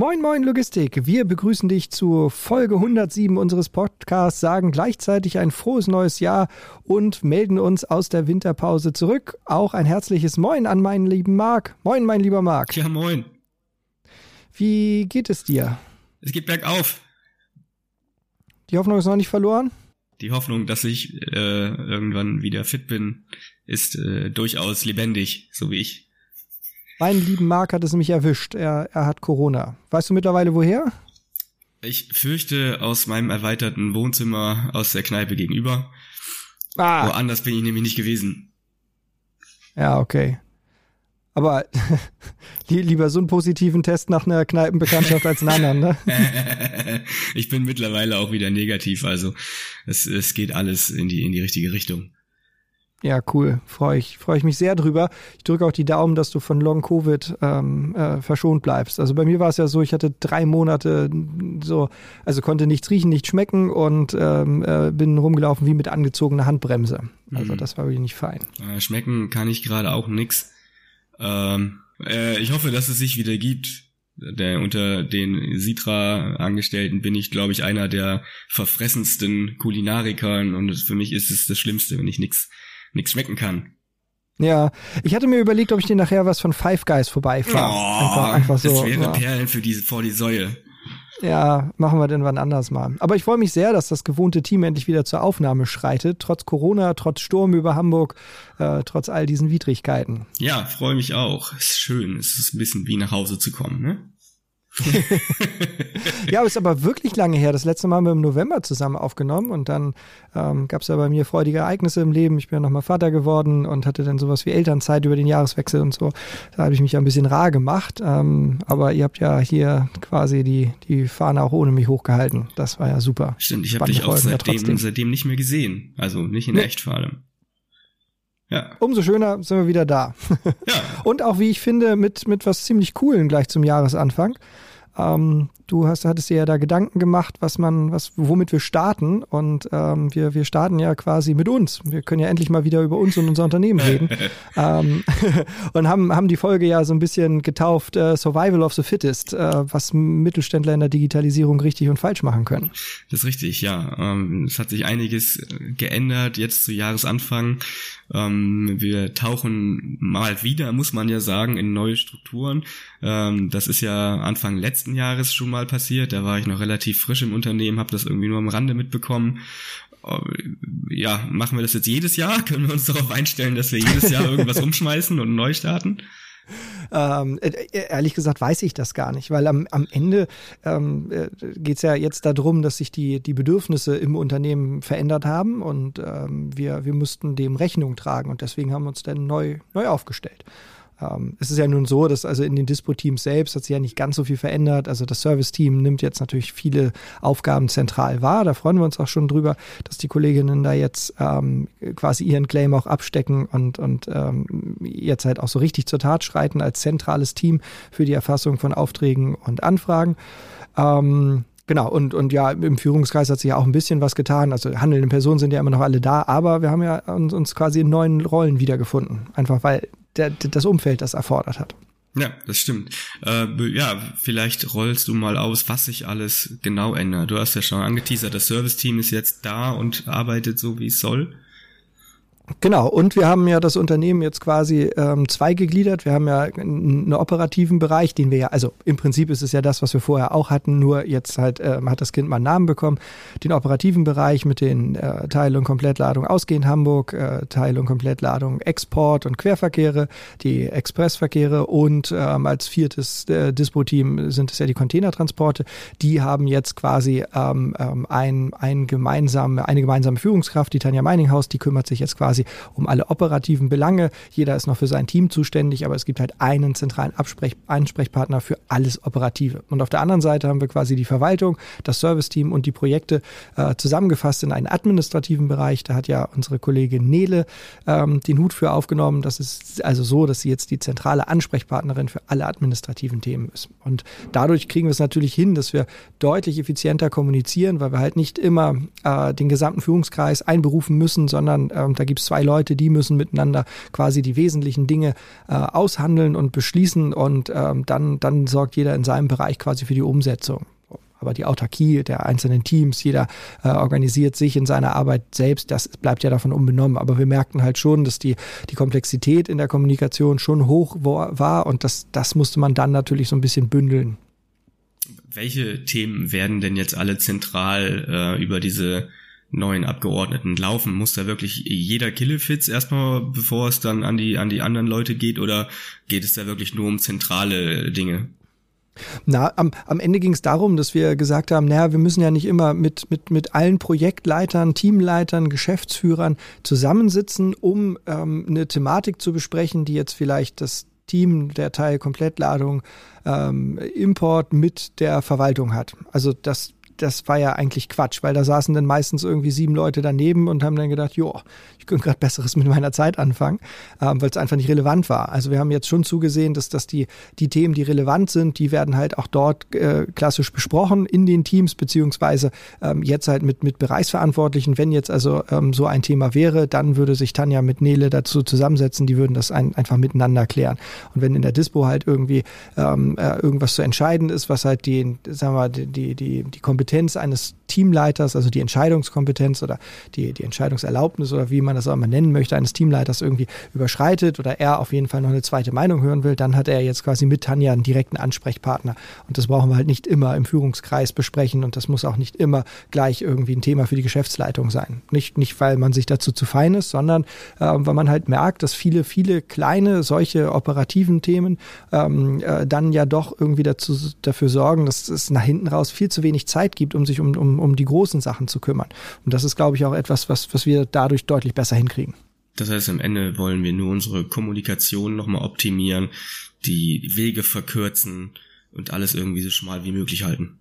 Moin, moin, Logistik. Wir begrüßen dich zu Folge 107 unseres Podcasts, sagen gleichzeitig ein frohes neues Jahr und melden uns aus der Winterpause zurück. Auch ein herzliches Moin an meinen lieben Marc. Moin, mein lieber Marc. Ja, moin. Wie geht es dir? Es geht bergauf. Die Hoffnung ist noch nicht verloren? Die Hoffnung, dass ich äh, irgendwann wieder fit bin, ist äh, durchaus lebendig, so wie ich. Meinen lieben Marc hat es nämlich erwischt. Er, er hat Corona. Weißt du mittlerweile woher? Ich fürchte aus meinem erweiterten Wohnzimmer aus der Kneipe gegenüber. Ah. Woanders bin ich nämlich nicht gewesen. Ja, okay. Aber lieber so einen positiven Test nach einer Kneipenbekanntschaft als einen anderen, ne? ich bin mittlerweile auch wieder negativ, also es, es geht alles in die, in die richtige Richtung. Ja, cool. Freue ich, freue ich mich sehr drüber. Ich drücke auch die Daumen, dass du von Long Covid ähm, äh, verschont bleibst. Also bei mir war es ja so, ich hatte drei Monate so, also konnte nichts riechen, nichts schmecken und ähm, äh, bin rumgelaufen wie mit angezogener Handbremse. Also mhm. das war wirklich nicht fein. Schmecken kann ich gerade auch nix. Ähm, äh, ich hoffe, dass es sich wieder gibt. Der, unter den Sitra-Angestellten bin ich, glaube ich, einer der verfressensten Kulinarikern und für mich ist es das Schlimmste, wenn ich nichts nichts schmecken kann. Ja, ich hatte mir überlegt, ob ich dir nachher was von Five Guys vorbeifahre. Oh, einfach, einfach so. Das wäre ja. Perlen für die, vor die Säue. Ja, machen wir denn wann anders mal. Aber ich freue mich sehr, dass das gewohnte Team endlich wieder zur Aufnahme schreitet. Trotz Corona, trotz Sturm über Hamburg, äh, trotz all diesen Widrigkeiten. Ja, freue mich auch. Ist schön. Es ist ein bisschen wie nach Hause zu kommen, ne? ja, ist aber wirklich lange her. Das letzte Mal haben wir im November zusammen aufgenommen und dann ähm, gab es ja bei mir freudige Ereignisse im Leben. Ich bin ja nochmal Vater geworden und hatte dann sowas wie Elternzeit über den Jahreswechsel und so. Da habe ich mich ja ein bisschen rar gemacht. Ähm, aber ihr habt ja hier quasi die, die Fahne auch ohne mich hochgehalten. Das war ja super. Stimmt, ich habe dich auch seitdem, seitdem nicht mehr gesehen. Also nicht in nee. echt vor allem. Ja. Umso schöner sind wir wieder da. Ja. Und auch, wie ich finde, mit, mit was ziemlich Coolen gleich zum Jahresanfang. Ähm, du hast, hattest dir ja da Gedanken gemacht, was man, was, womit wir starten. Und ähm, wir, wir starten ja quasi mit uns. Wir können ja endlich mal wieder über uns und unser Unternehmen reden. ähm, und haben, haben die Folge ja so ein bisschen getauft, äh, Survival of the Fittest, äh, was Mittelständler in der Digitalisierung richtig und falsch machen können. Das ist richtig, ja. Ähm, es hat sich einiges geändert jetzt zu Jahresanfang. Ähm, wir tauchen mal wieder, muss man ja sagen, in neue Strukturen. Ähm, das ist ja Anfang letzten Jahres schon mal passiert. Da war ich noch relativ frisch im Unternehmen, habe das irgendwie nur am Rande mitbekommen. Äh, ja, machen wir das jetzt jedes Jahr? Können wir uns darauf einstellen, dass wir jedes Jahr irgendwas umschmeißen und neu starten? Ähm, äh, äh, ehrlich gesagt weiß ich das gar nicht, weil am, am Ende ähm, äh, geht es ja jetzt darum, dass sich die, die Bedürfnisse im Unternehmen verändert haben und ähm, wir, wir mussten dem Rechnung tragen und deswegen haben wir uns dann neu, neu aufgestellt. Ähm, es ist ja nun so, dass also in den Dispo-Teams selbst hat sich ja nicht ganz so viel verändert. Also das Service-Team nimmt jetzt natürlich viele Aufgaben zentral wahr. Da freuen wir uns auch schon drüber, dass die Kolleginnen da jetzt ähm, quasi ihren Claim auch abstecken und, und ähm, jetzt halt auch so richtig zur Tat schreiten als zentrales Team für die Erfassung von Aufträgen und Anfragen. Ähm, Genau, und, und ja, im Führungskreis hat sich ja auch ein bisschen was getan. Also handelnde Personen sind ja immer noch alle da, aber wir haben ja uns, uns quasi in neuen Rollen wiedergefunden. Einfach weil der, das Umfeld das erfordert hat. Ja, das stimmt. Äh, ja, vielleicht rollst du mal aus, was sich alles genau ändert. Du hast ja schon angeteasert, das Service-Team ist jetzt da und arbeitet so, wie es soll. Genau, und wir haben ja das Unternehmen jetzt quasi ähm, zweigegliedert. Wir haben ja einen operativen Bereich, den wir ja, also im Prinzip ist es ja das, was wir vorher auch hatten, nur jetzt halt ähm, hat das Kind mal einen Namen bekommen. Den operativen Bereich mit den äh, Teil- und Komplettladung ausgehend Hamburg, äh, Teil- und Komplettladung Export- und Querverkehre, die Expressverkehre und ähm, als viertes äh, Dispo-Team sind es ja die Containertransporte. Die haben jetzt quasi ähm, ähm, ein, ein gemeinsame, eine gemeinsame Führungskraft, die Tanja Meininghaus, die kümmert sich jetzt quasi quasi um alle operativen Belange. Jeder ist noch für sein Team zuständig, aber es gibt halt einen zentralen Absprech Ansprechpartner für alles Operative. Und auf der anderen Seite haben wir quasi die Verwaltung, das Serviceteam und die Projekte äh, zusammengefasst in einen administrativen Bereich. Da hat ja unsere Kollegin Nele ähm, den Hut für aufgenommen. Das ist also so, dass sie jetzt die zentrale Ansprechpartnerin für alle administrativen Themen ist. Und dadurch kriegen wir es natürlich hin, dass wir deutlich effizienter kommunizieren, weil wir halt nicht immer äh, den gesamten Führungskreis einberufen müssen, sondern ähm, da gibt Teams, zwei Leute, die müssen miteinander quasi die wesentlichen Dinge äh, aushandeln und beschließen und ähm, dann, dann sorgt jeder in seinem Bereich quasi für die Umsetzung. Aber die Autarkie der einzelnen Teams, jeder äh, organisiert sich in seiner Arbeit selbst, das bleibt ja davon unbenommen. Aber wir merkten halt schon, dass die, die Komplexität in der Kommunikation schon hoch war und das, das musste man dann natürlich so ein bisschen bündeln. Welche Themen werden denn jetzt alle zentral äh, über diese neuen Abgeordneten laufen? Muss da wirklich jeder Killefits erstmal, bevor es dann an die, an die anderen Leute geht, oder geht es da wirklich nur um zentrale Dinge? Na, am, am Ende ging es darum, dass wir gesagt haben, naja, wir müssen ja nicht immer mit, mit, mit allen Projektleitern, Teamleitern, Geschäftsführern zusammensitzen, um ähm, eine Thematik zu besprechen, die jetzt vielleicht das Team der Teil Komplettladung ähm, Import mit der Verwaltung hat. Also das das war ja eigentlich Quatsch, weil da saßen dann meistens irgendwie sieben Leute daneben und haben dann gedacht, jo, ich könnte gerade Besseres mit meiner Zeit anfangen, ähm, weil es einfach nicht relevant war. Also wir haben jetzt schon zugesehen, dass, dass die, die Themen, die relevant sind, die werden halt auch dort äh, klassisch besprochen in den Teams, beziehungsweise ähm, jetzt halt mit, mit Bereichsverantwortlichen. Wenn jetzt also ähm, so ein Thema wäre, dann würde sich Tanja mit Nele dazu zusammensetzen, die würden das ein, einfach miteinander klären. Und wenn in der Dispo halt irgendwie ähm, äh, irgendwas zu entscheiden ist, was halt die, sagen wir, die, die, die, die Kompetenz eines Teamleiters, also die Entscheidungskompetenz oder die, die Entscheidungserlaubnis oder wie man das auch immer nennen möchte, eines Teamleiters irgendwie überschreitet oder er auf jeden Fall noch eine zweite Meinung hören will, dann hat er jetzt quasi mit Tanja einen direkten Ansprechpartner. Und das brauchen wir halt nicht immer im Führungskreis besprechen und das muss auch nicht immer gleich irgendwie ein Thema für die Geschäftsleitung sein. Nicht, nicht weil man sich dazu zu fein ist, sondern äh, weil man halt merkt, dass viele, viele kleine solche operativen Themen ähm, äh, dann ja doch irgendwie dazu, dafür sorgen, dass es nach hinten raus viel zu wenig Zeit gibt, um sich um, um um die großen Sachen zu kümmern. Und das ist, glaube ich, auch etwas, was, was wir dadurch deutlich besser hinkriegen. Das heißt, am Ende wollen wir nur unsere Kommunikation nochmal optimieren, die Wege verkürzen und alles irgendwie so schmal wie möglich halten.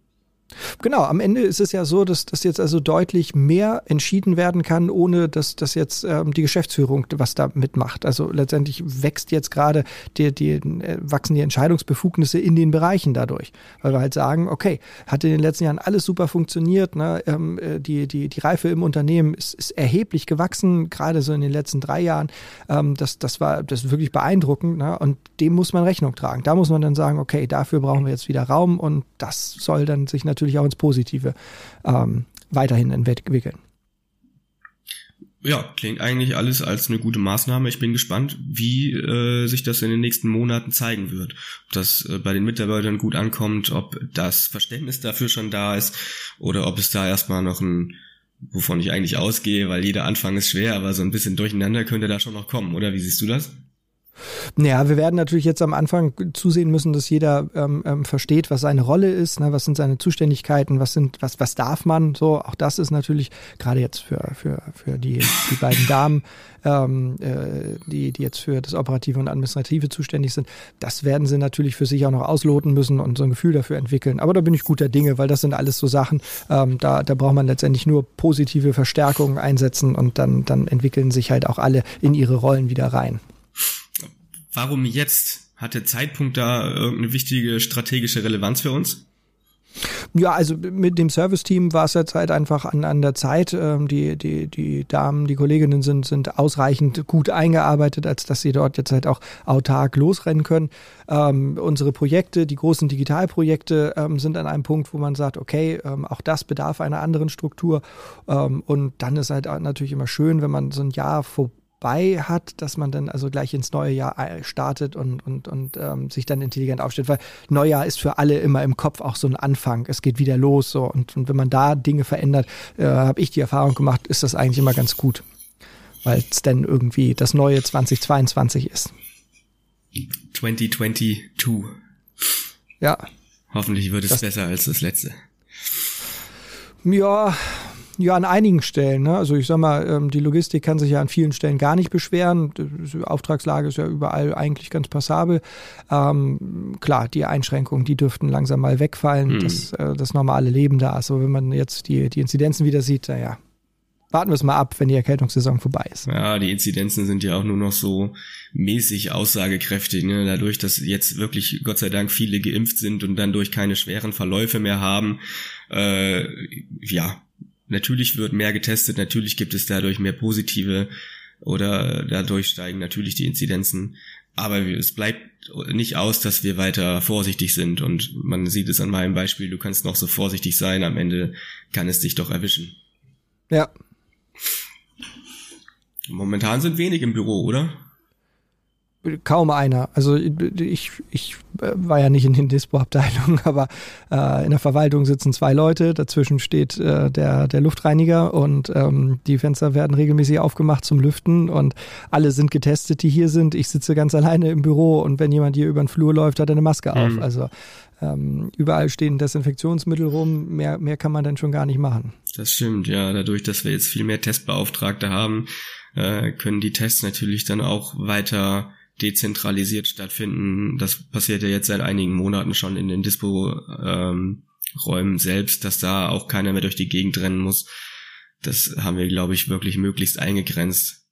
Genau, am Ende ist es ja so, dass das jetzt also deutlich mehr entschieden werden kann, ohne dass dass jetzt ähm, die Geschäftsführung was da mitmacht. Also letztendlich wächst jetzt gerade die, die äh, wachsen die Entscheidungsbefugnisse in den Bereichen dadurch, weil wir halt sagen, okay, hat in den letzten Jahren alles super funktioniert, ne? ähm, äh, die die die Reife im Unternehmen ist, ist erheblich gewachsen, gerade so in den letzten drei Jahren. Ähm, das das war das ist wirklich beeindruckend, ne? und dem muss man Rechnung tragen. Da muss man dann sagen, okay, dafür brauchen wir jetzt wieder Raum und das soll dann sich natürlich natürlich auch ins Positive ähm, weiterhin entwickeln. Ja, klingt eigentlich alles als eine gute Maßnahme. Ich bin gespannt, wie äh, sich das in den nächsten Monaten zeigen wird. Ob das äh, bei den Mitarbeitern gut ankommt, ob das Verständnis dafür schon da ist oder ob es da erstmal noch ein, wovon ich eigentlich ausgehe, weil jeder Anfang ist schwer, aber so ein bisschen durcheinander könnte da schon noch kommen, oder? Wie siehst du das? Naja, wir werden natürlich jetzt am Anfang zusehen müssen, dass jeder ähm, ähm, versteht, was seine Rolle ist, ne, was sind seine Zuständigkeiten, was sind, was, was darf man. So, auch das ist natürlich gerade jetzt für, für, für die, die beiden Damen, ähm, äh, die, die jetzt für das Operative und Administrative zuständig sind, das werden sie natürlich für sich auch noch ausloten müssen und so ein Gefühl dafür entwickeln. Aber da bin ich guter Dinge, weil das sind alles so Sachen, ähm, da, da braucht man letztendlich nur positive Verstärkungen einsetzen und dann, dann entwickeln sich halt auch alle in ihre Rollen wieder rein warum jetzt? Hat der Zeitpunkt da irgendeine wichtige strategische Relevanz für uns? Ja, also mit dem Service-Team war es jetzt halt einfach an, an der Zeit. Ähm, die, die, die Damen, die Kolleginnen sind, sind ausreichend gut eingearbeitet, als dass sie dort jetzt halt auch autark losrennen können. Ähm, unsere Projekte, die großen Digitalprojekte, ähm, sind an einem Punkt, wo man sagt, okay, ähm, auch das bedarf einer anderen Struktur. Ähm, und dann ist halt natürlich immer schön, wenn man so ein Jahr vor bei hat, dass man dann also gleich ins neue Jahr äh, startet und, und, und ähm, sich dann intelligent aufstellt, weil Neujahr ist für alle immer im Kopf auch so ein Anfang. Es geht wieder los so und, und wenn man da Dinge verändert, äh, habe ich die Erfahrung gemacht, ist das eigentlich immer ganz gut, weil es dann irgendwie das neue 2022 ist. 2022. Ja. Hoffentlich wird es das, besser als das letzte. Ja, ja, an einigen Stellen. Ne? Also ich sag mal, ähm, die Logistik kann sich ja an vielen Stellen gar nicht beschweren. Die Auftragslage ist ja überall eigentlich ganz passabel. Ähm, klar, die Einschränkungen, die dürften langsam mal wegfallen. Mhm. Das, äh, das normale Leben da. Also wenn man jetzt die, die Inzidenzen wieder sieht, naja, warten wir es mal ab, wenn die Erkältungssaison vorbei ist. Ja, die Inzidenzen sind ja auch nur noch so mäßig aussagekräftig. Ne? Dadurch, dass jetzt wirklich Gott sei Dank viele geimpft sind und dann durch keine schweren Verläufe mehr haben, äh, ja, Natürlich wird mehr getestet, natürlich gibt es dadurch mehr positive oder dadurch steigen natürlich die Inzidenzen. Aber es bleibt nicht aus, dass wir weiter vorsichtig sind. Und man sieht es an meinem Beispiel, du kannst noch so vorsichtig sein, am Ende kann es dich doch erwischen. Ja. Momentan sind wenig im Büro, oder? Kaum einer. Also ich, ich war ja nicht in den Dispo-Abteilungen, aber äh, in der Verwaltung sitzen zwei Leute, dazwischen steht äh, der, der Luftreiniger und ähm, die Fenster werden regelmäßig aufgemacht zum Lüften und alle sind getestet, die hier sind. Ich sitze ganz alleine im Büro und wenn jemand hier über den Flur läuft, hat er eine Maske auf. Mhm. Also ähm, überall stehen Desinfektionsmittel rum, mehr, mehr kann man dann schon gar nicht machen. Das stimmt, ja. Dadurch, dass wir jetzt viel mehr Testbeauftragte haben, äh, können die Tests natürlich dann auch weiter dezentralisiert stattfinden. Das passiert ja jetzt seit einigen Monaten schon in den Dispo-Räumen ähm, selbst, dass da auch keiner mehr durch die Gegend rennen muss. Das haben wir, glaube ich, wirklich möglichst eingegrenzt.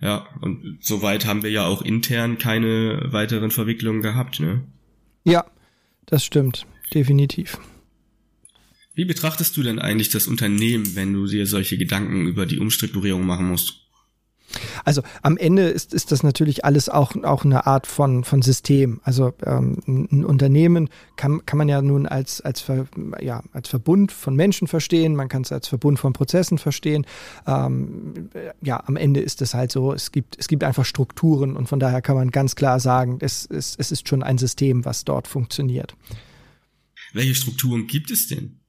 Ja, und soweit haben wir ja auch intern keine weiteren Verwicklungen gehabt, ne? Ja, das stimmt, definitiv. Wie betrachtest du denn eigentlich das Unternehmen, wenn du dir solche Gedanken über die Umstrukturierung machen musst? Also am Ende ist, ist das natürlich alles auch, auch eine Art von, von System. Also ähm, ein Unternehmen kann, kann man ja nun als, als, Ver, ja, als Verbund von Menschen verstehen, man kann es als Verbund von Prozessen verstehen. Ähm, ja, am Ende ist es halt so, es gibt, es gibt einfach Strukturen und von daher kann man ganz klar sagen, es, es, es ist schon ein System, was dort funktioniert. Welche Strukturen gibt es denn?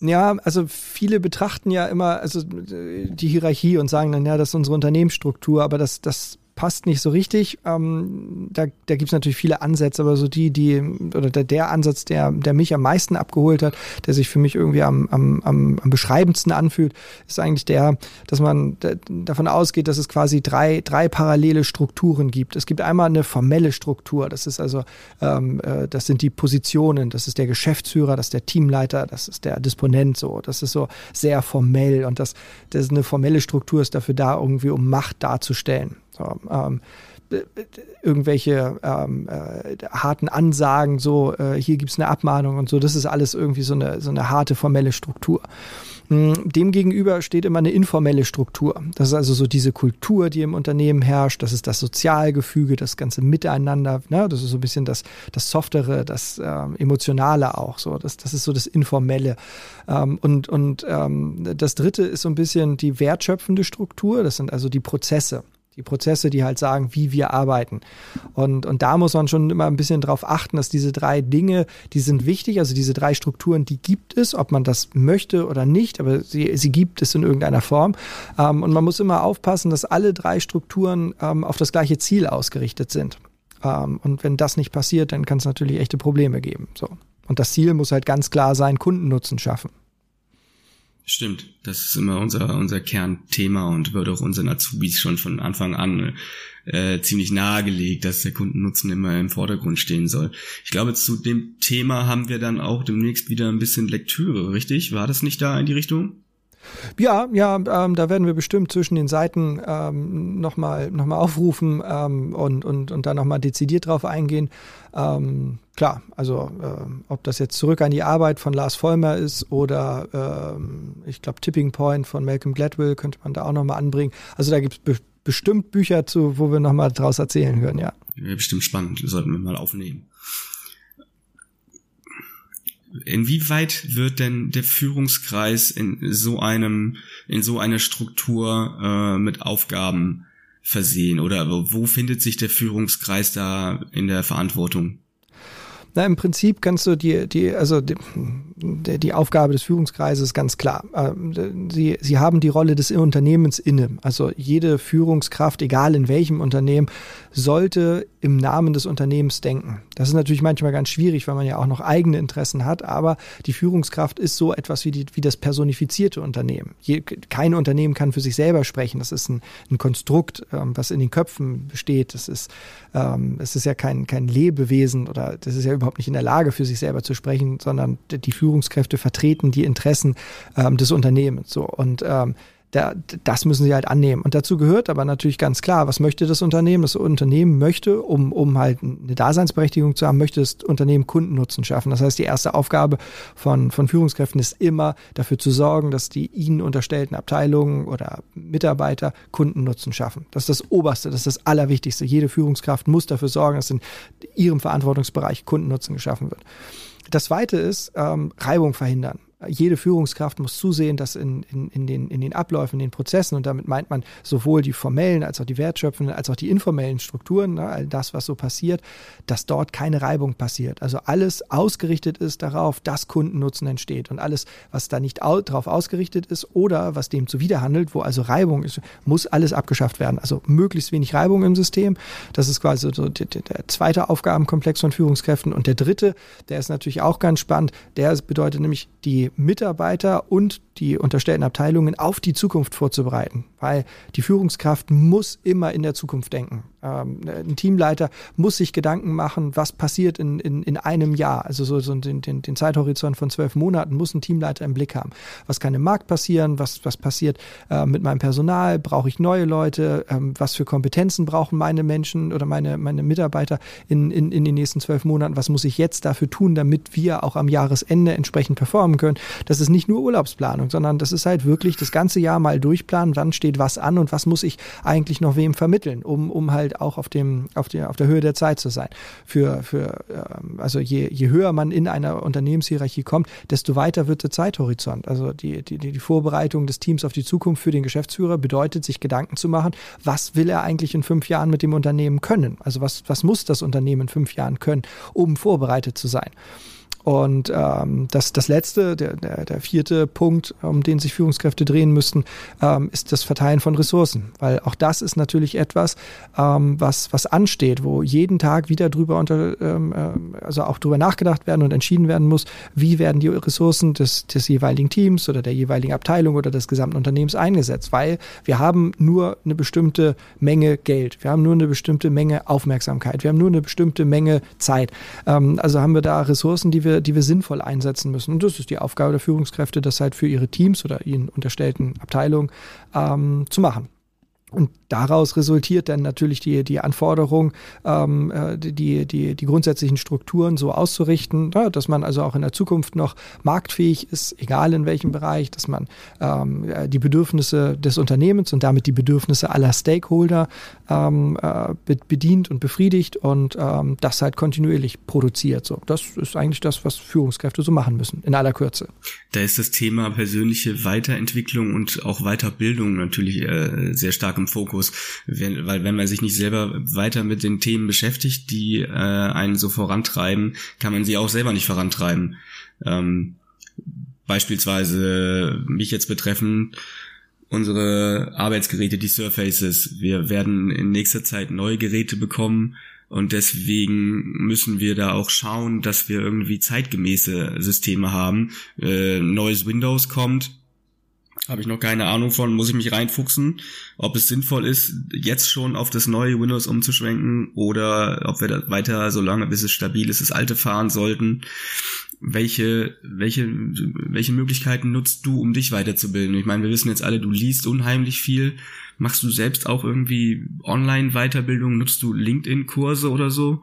Ja, also viele betrachten ja immer also die Hierarchie und sagen dann, ja, das ist unsere Unternehmensstruktur, aber das, das passt nicht so richtig. Ähm, da da gibt es natürlich viele Ansätze, aber so die, die, oder der, der Ansatz, der, der mich am meisten abgeholt hat, der sich für mich irgendwie am, am, am, am beschreibendsten anfühlt, ist eigentlich der, dass man davon ausgeht, dass es quasi drei, drei parallele Strukturen gibt. Es gibt einmal eine formelle Struktur, das ist also, ähm, äh, das sind die Positionen, das ist der Geschäftsführer, das ist der Teamleiter, das ist der Disponent, so, das ist so sehr formell und das, das ist eine formelle Struktur ist dafür da, irgendwie um Macht darzustellen. So, ähm, irgendwelche ähm, äh, harten Ansagen, so äh, hier gibt's eine Abmahnung und so, das ist alles irgendwie so eine, so eine harte formelle Struktur. Hm, Demgegenüber steht immer eine informelle Struktur. Das ist also so diese Kultur, die im Unternehmen herrscht. Das ist das Sozialgefüge, das ganze Miteinander. Ne? Das ist so ein bisschen das, das Softere, das ähm, Emotionale auch. So, das, das ist so das Informelle. Ähm, und und ähm, das Dritte ist so ein bisschen die wertschöpfende Struktur. Das sind also die Prozesse die Prozesse, die halt sagen, wie wir arbeiten. Und, und da muss man schon immer ein bisschen drauf achten, dass diese drei Dinge, die sind wichtig, also diese drei Strukturen, die gibt es, ob man das möchte oder nicht, aber sie, sie gibt es in irgendeiner Form. Ähm, und man muss immer aufpassen, dass alle drei Strukturen ähm, auf das gleiche Ziel ausgerichtet sind. Ähm, und wenn das nicht passiert, dann kann es natürlich echte Probleme geben. So. Und das Ziel muss halt ganz klar sein, Kundennutzen schaffen. Stimmt, das ist immer unser, unser Kernthema und wird auch unseren Azubis schon von Anfang an äh, ziemlich nahegelegt, dass der Kundennutzen immer im Vordergrund stehen soll. Ich glaube, zu dem Thema haben wir dann auch demnächst wieder ein bisschen Lektüre, richtig? War das nicht da in die Richtung? Ja, ja, ähm, da werden wir bestimmt zwischen den Seiten ähm, nochmal noch mal aufrufen ähm, und, und, und da nochmal dezidiert drauf eingehen. Ähm, klar, also äh, ob das jetzt zurück an die Arbeit von Lars Vollmer ist oder ähm, ich glaube Tipping Point von Malcolm Gladwell könnte man da auch nochmal anbringen. Also da gibt es be bestimmt Bücher zu, wo wir nochmal draus erzählen können, ja. ja. Bestimmt spannend, sollten wir mal aufnehmen. Inwieweit wird denn der Führungskreis in so einem, in so einer Struktur äh, mit Aufgaben versehen? Oder wo findet sich der Führungskreis da in der Verantwortung? Na, im Prinzip kannst du die, die, also die, die Aufgabe des Führungskreises ganz klar. Ähm, sie, sie haben die Rolle des Unternehmens inne. Also jede Führungskraft, egal in welchem Unternehmen, sollte im Namen des Unternehmens denken. Das ist natürlich manchmal ganz schwierig, weil man ja auch noch eigene Interessen hat, aber die Führungskraft ist so etwas wie, die, wie das personifizierte Unternehmen. Je, kein Unternehmen kann für sich selber sprechen. Das ist ein, ein Konstrukt, ähm, was in den Köpfen besteht. Das ist, ähm, es ist ja kein, kein Lebewesen oder das ist ja überhaupt nicht in der Lage, für sich selber zu sprechen, sondern die Führungskräfte vertreten die Interessen ähm, des Unternehmens. So und ähm, da, das müssen sie halt annehmen. Und dazu gehört aber natürlich ganz klar, was möchte das Unternehmen? Das Unternehmen möchte, um, um halt eine Daseinsberechtigung zu haben, möchte das Unternehmen Kundennutzen schaffen. Das heißt, die erste Aufgabe von, von Führungskräften ist immer dafür zu sorgen, dass die ihnen unterstellten Abteilungen oder Mitarbeiter Kundennutzen schaffen. Das ist das Oberste, das ist das Allerwichtigste. Jede Führungskraft muss dafür sorgen, dass in ihrem Verantwortungsbereich Kundennutzen geschaffen wird. Das zweite ist ähm, Reibung verhindern jede Führungskraft muss zusehen, dass in, in, in, den, in den Abläufen, in den Prozessen, und damit meint man sowohl die formellen als auch die wertschöpfenden, als auch die informellen Strukturen, ne, all das, was so passiert, dass dort keine Reibung passiert. Also alles ausgerichtet ist darauf, dass Kundennutzen entsteht. Und alles, was da nicht au darauf ausgerichtet ist oder was dem zuwiderhandelt, wo also Reibung ist, muss alles abgeschafft werden. Also möglichst wenig Reibung im System. Das ist quasi so der, der zweite Aufgabenkomplex von Führungskräften. Und der dritte, der ist natürlich auch ganz spannend, der bedeutet nämlich die Mitarbeiter und die unterstellten Abteilungen auf die Zukunft vorzubereiten, weil die Führungskraft muss immer in der Zukunft denken. Ähm, ein Teamleiter muss sich Gedanken machen, was passiert in, in, in einem Jahr. Also so, so den, den, den Zeithorizont von zwölf Monaten muss ein Teamleiter im Blick haben. Was kann im Markt passieren? Was, was passiert äh, mit meinem Personal? Brauche ich neue Leute? Ähm, was für Kompetenzen brauchen meine Menschen oder meine, meine Mitarbeiter in, in, in den nächsten zwölf Monaten? Was muss ich jetzt dafür tun, damit wir auch am Jahresende entsprechend performen können? Das ist nicht nur Urlaubsplanung, sondern das ist halt wirklich das ganze Jahr mal durchplanen, wann steht was an und was muss ich eigentlich noch wem vermitteln, um, um halt halt auch auf dem, auf der, auf der Höhe der Zeit zu sein. Für, für, ähm, also je, je höher man in einer Unternehmenshierarchie kommt, desto weiter wird der Zeithorizont. Also die, die, die Vorbereitung des Teams auf die Zukunft für den Geschäftsführer bedeutet, sich Gedanken zu machen, was will er eigentlich in fünf Jahren mit dem Unternehmen können? Also was, was muss das Unternehmen in fünf Jahren können, um vorbereitet zu sein? Und ähm, das, das letzte, der, der, der vierte Punkt, um den sich Führungskräfte drehen müssten, ähm, ist das Verteilen von Ressourcen. Weil auch das ist natürlich etwas, ähm, was, was ansteht, wo jeden Tag wieder drüber unter, ähm, äh, also auch drüber nachgedacht werden und entschieden werden muss, wie werden die Ressourcen des, des jeweiligen Teams oder der jeweiligen Abteilung oder des gesamten Unternehmens eingesetzt. Weil wir haben nur eine bestimmte Menge Geld, wir haben nur eine bestimmte Menge Aufmerksamkeit, wir haben nur eine bestimmte Menge Zeit. Ähm, also haben wir da Ressourcen, die wir die wir sinnvoll einsetzen müssen. Und das ist die Aufgabe der Führungskräfte, das halt für ihre Teams oder ihnen unterstellten Abteilungen ähm, zu machen. Und daraus resultiert dann natürlich die, die Anforderung, ähm, äh, die, die, die grundsätzlichen Strukturen so auszurichten, ja, dass man also auch in der Zukunft noch marktfähig ist, egal in welchem Bereich, dass man ähm, äh, die Bedürfnisse des Unternehmens und damit die Bedürfnisse aller Stakeholder ähm, äh, bedient und befriedigt und ähm, das halt kontinuierlich produziert. So, das ist eigentlich das, was Führungskräfte so machen müssen, in aller Kürze. Da ist das Thema persönliche Weiterentwicklung und auch Weiterbildung natürlich äh, sehr stark im Fokus, wenn, weil wenn man sich nicht selber weiter mit den Themen beschäftigt, die äh, einen so vorantreiben, kann man sie auch selber nicht vorantreiben. Ähm, beispielsweise mich jetzt betreffen unsere Arbeitsgeräte, die Surfaces. Wir werden in nächster Zeit neue Geräte bekommen und deswegen müssen wir da auch schauen, dass wir irgendwie zeitgemäße Systeme haben. Äh, neues Windows kommt, habe ich noch keine Ahnung von, muss ich mich reinfuchsen, ob es sinnvoll ist, jetzt schon auf das neue Windows umzuschwenken oder ob wir da weiter, solange bis es stabil ist, das alte fahren sollten. Welche, welche, welche Möglichkeiten nutzt du, um dich weiterzubilden? Ich meine, wir wissen jetzt alle, du liest unheimlich viel. Machst du selbst auch irgendwie Online-Weiterbildung? Nutzt du LinkedIn-Kurse oder so?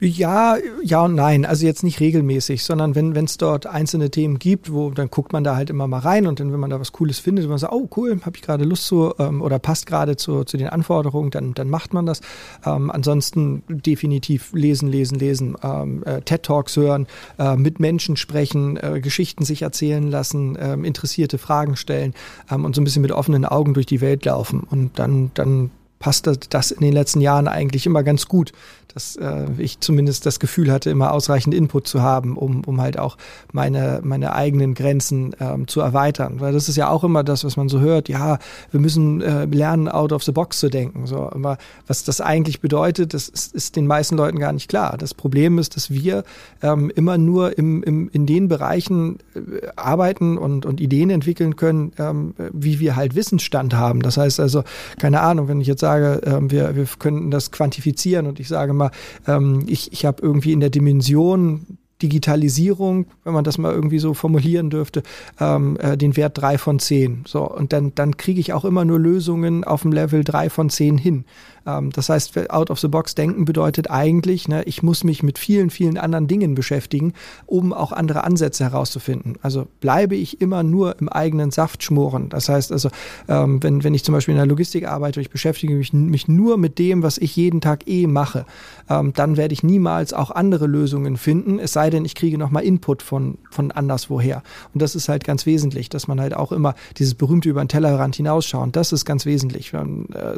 Ja, ja und nein. Also jetzt nicht regelmäßig, sondern wenn es dort einzelne Themen gibt, wo dann guckt man da halt immer mal rein und dann, wenn man da was Cooles findet, wenn man sagt, oh cool, habe ich gerade Lust zu ähm, oder passt gerade zu, zu den Anforderungen, dann, dann macht man das. Ähm, ansonsten definitiv lesen, lesen, lesen, ähm, äh, TED Talks hören, äh, mit Menschen sprechen, äh, Geschichten sich erzählen lassen, äh, interessierte Fragen stellen ähm, und so ein bisschen mit offenen Augen durch die Welt laufen und dann, dann passt das in den letzten Jahren eigentlich immer ganz gut dass äh, ich zumindest das Gefühl hatte, immer ausreichend Input zu haben, um, um halt auch meine, meine eigenen Grenzen ähm, zu erweitern. Weil das ist ja auch immer das, was man so hört, ja, wir müssen äh, lernen, out of the box zu denken. So, aber was das eigentlich bedeutet, das ist, ist den meisten Leuten gar nicht klar. Das Problem ist, dass wir ähm, immer nur im, im, in den Bereichen äh, arbeiten und, und Ideen entwickeln können, ähm, wie wir halt Wissensstand haben. Das heißt also, keine Ahnung, wenn ich jetzt sage, ähm, wir, wir könnten das quantifizieren und ich sage mal, ähm, ich, ich habe irgendwie in der Dimension Digitalisierung, wenn man das mal irgendwie so formulieren dürfte, ähm, äh, den Wert drei von zehn. So, und dann, dann kriege ich auch immer nur Lösungen auf dem Level drei von zehn hin. Ähm, das heißt, out of the box denken bedeutet eigentlich, ne, ich muss mich mit vielen, vielen anderen Dingen beschäftigen, um auch andere Ansätze herauszufinden. Also bleibe ich immer nur im eigenen Saft schmoren. Das heißt also, ähm, wenn, wenn ich zum Beispiel in der Logistik arbeite, ich beschäftige mich, mich nur mit dem, was ich jeden Tag eh mache, ähm, dann werde ich niemals auch andere Lösungen finden, es sei denn, ich kriege nochmal Input von, von anderswoher. Und das ist halt ganz wesentlich, dass man halt auch immer dieses berühmte über den Tellerrand hinausschauen, das ist ganz wesentlich. Äh,